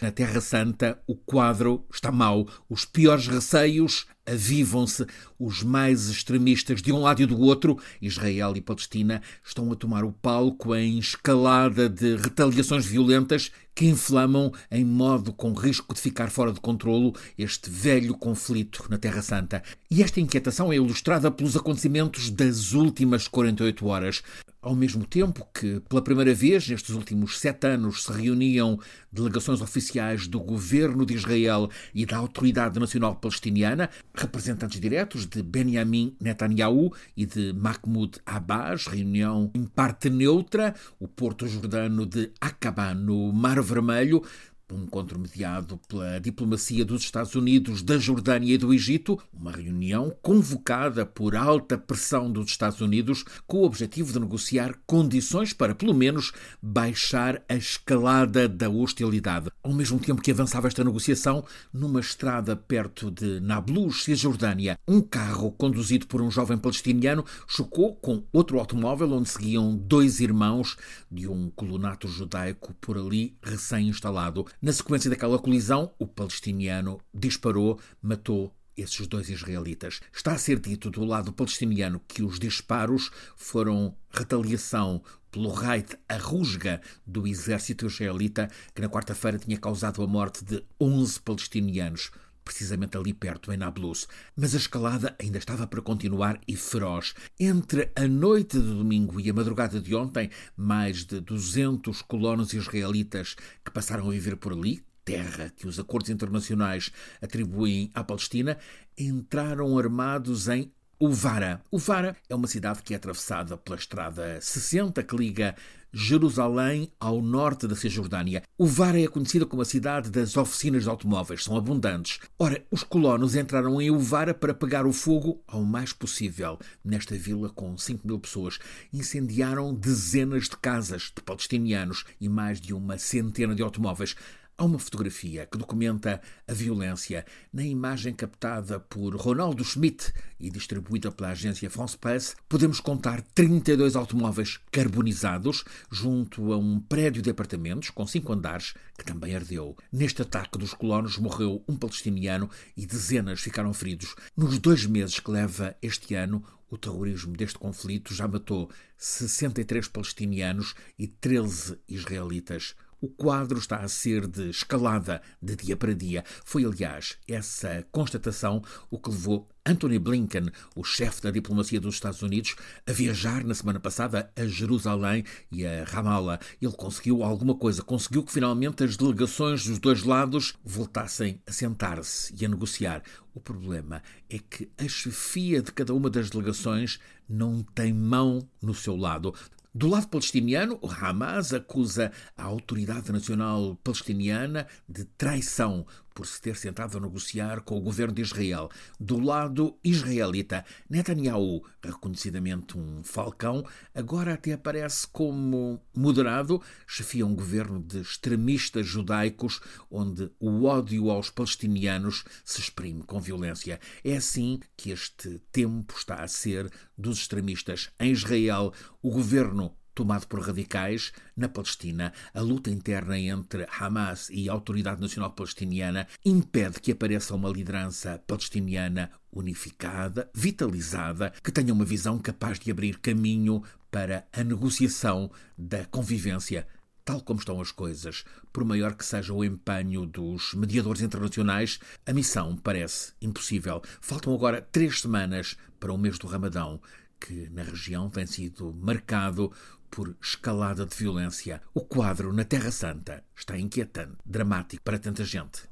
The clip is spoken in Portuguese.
Na Terra Santa, o quadro está mau. Os piores receios avivam-se. Os mais extremistas de um lado e do outro, Israel e Palestina, estão a tomar o palco em escalada de retaliações violentas que inflamam em modo com risco de ficar fora de controlo este velho conflito na Terra Santa. E esta inquietação é ilustrada pelos acontecimentos das últimas 48 horas. Ao mesmo tempo que, pela primeira vez nestes últimos sete anos, se reuniam delegações oficiais do governo de Israel e da Autoridade Nacional Palestiniana, representantes diretos de Benjamin Netanyahu e de Mahmoud Abbas, reunião em parte neutra, o porto jordano de Aqaba, no Mar Vermelho, um encontro mediado pela diplomacia dos Estados Unidos, da Jordânia e do Egito, uma reunião convocada por alta pressão dos Estados Unidos com o objetivo de negociar condições para, pelo menos, baixar a escalada da hostilidade. Ao mesmo tempo que avançava esta negociação, numa estrada perto de Nablus, Cisjordânia, um carro conduzido por um jovem palestiniano chocou com outro automóvel onde seguiam dois irmãos de um colonato judaico por ali recém-instalado. Na sequência daquela colisão, o palestiniano disparou, matou esses dois israelitas. Está a ser dito do lado palestiniano que os disparos foram retaliação pelo raid a rusga do exército israelita, que na quarta-feira tinha causado a morte de 11 palestinianos precisamente ali perto, em Nablus. Mas a escalada ainda estava para continuar e feroz. Entre a noite de domingo e a madrugada de ontem, mais de 200 colonos israelitas que passaram a viver por ali, terra que os acordos internacionais atribuem à Palestina, entraram armados em Uvara. Uvara é uma cidade que é atravessada pela estrada 60 que liga Jerusalém ao norte da Cisjordânia. Uvara é conhecida como a cidade das oficinas de automóveis, são abundantes. Ora, os colonos entraram em Uvara para pegar o fogo ao mais possível. Nesta vila com 5 mil pessoas, incendiaram dezenas de casas de palestinianos e mais de uma centena de automóveis. Há uma fotografia que documenta a violência. Na imagem captada por Ronaldo Schmidt e distribuída pela agência France Presse, podemos contar 32 automóveis carbonizados junto a um prédio de apartamentos com cinco andares que também ardeu. Neste ataque dos colonos morreu um palestiniano e dezenas ficaram feridos. Nos dois meses que leva este ano, o terrorismo deste conflito já matou 63 palestinianos e 13 israelitas. O quadro está a ser de escalada de dia para dia. Foi, aliás, essa constatação o que levou Anthony Blinken, o chefe da diplomacia dos Estados Unidos, a viajar na semana passada a Jerusalém e a Ramallah. Ele conseguiu alguma coisa, conseguiu que finalmente as delegações dos dois lados voltassem a sentar-se e a negociar. O problema é que a chefia de cada uma das delegações não tem mão no seu lado. Do lado palestiniano, o Hamas acusa a Autoridade Nacional Palestiniana de traição por se ter sentado a negociar com o governo de Israel. Do lado israelita, Netanyahu, reconhecidamente um falcão, agora até aparece como moderado, chefia um governo de extremistas judaicos onde o ódio aos palestinianos se exprime com violência. É assim que este tempo está a ser dos extremistas. Em Israel, o governo tomado por radicais, na Palestina, a luta interna entre Hamas e a Autoridade Nacional Palestiniana impede que apareça uma liderança palestiniana unificada, vitalizada, que tenha uma visão capaz de abrir caminho para a negociação da convivência tal como estão as coisas, por maior que seja o empenho dos mediadores internacionais, a missão parece impossível. Faltam agora três semanas para o mês do Ramadão, que na região tem sido marcado por escalada de violência. O quadro na Terra Santa está inquietante, dramático para tanta gente.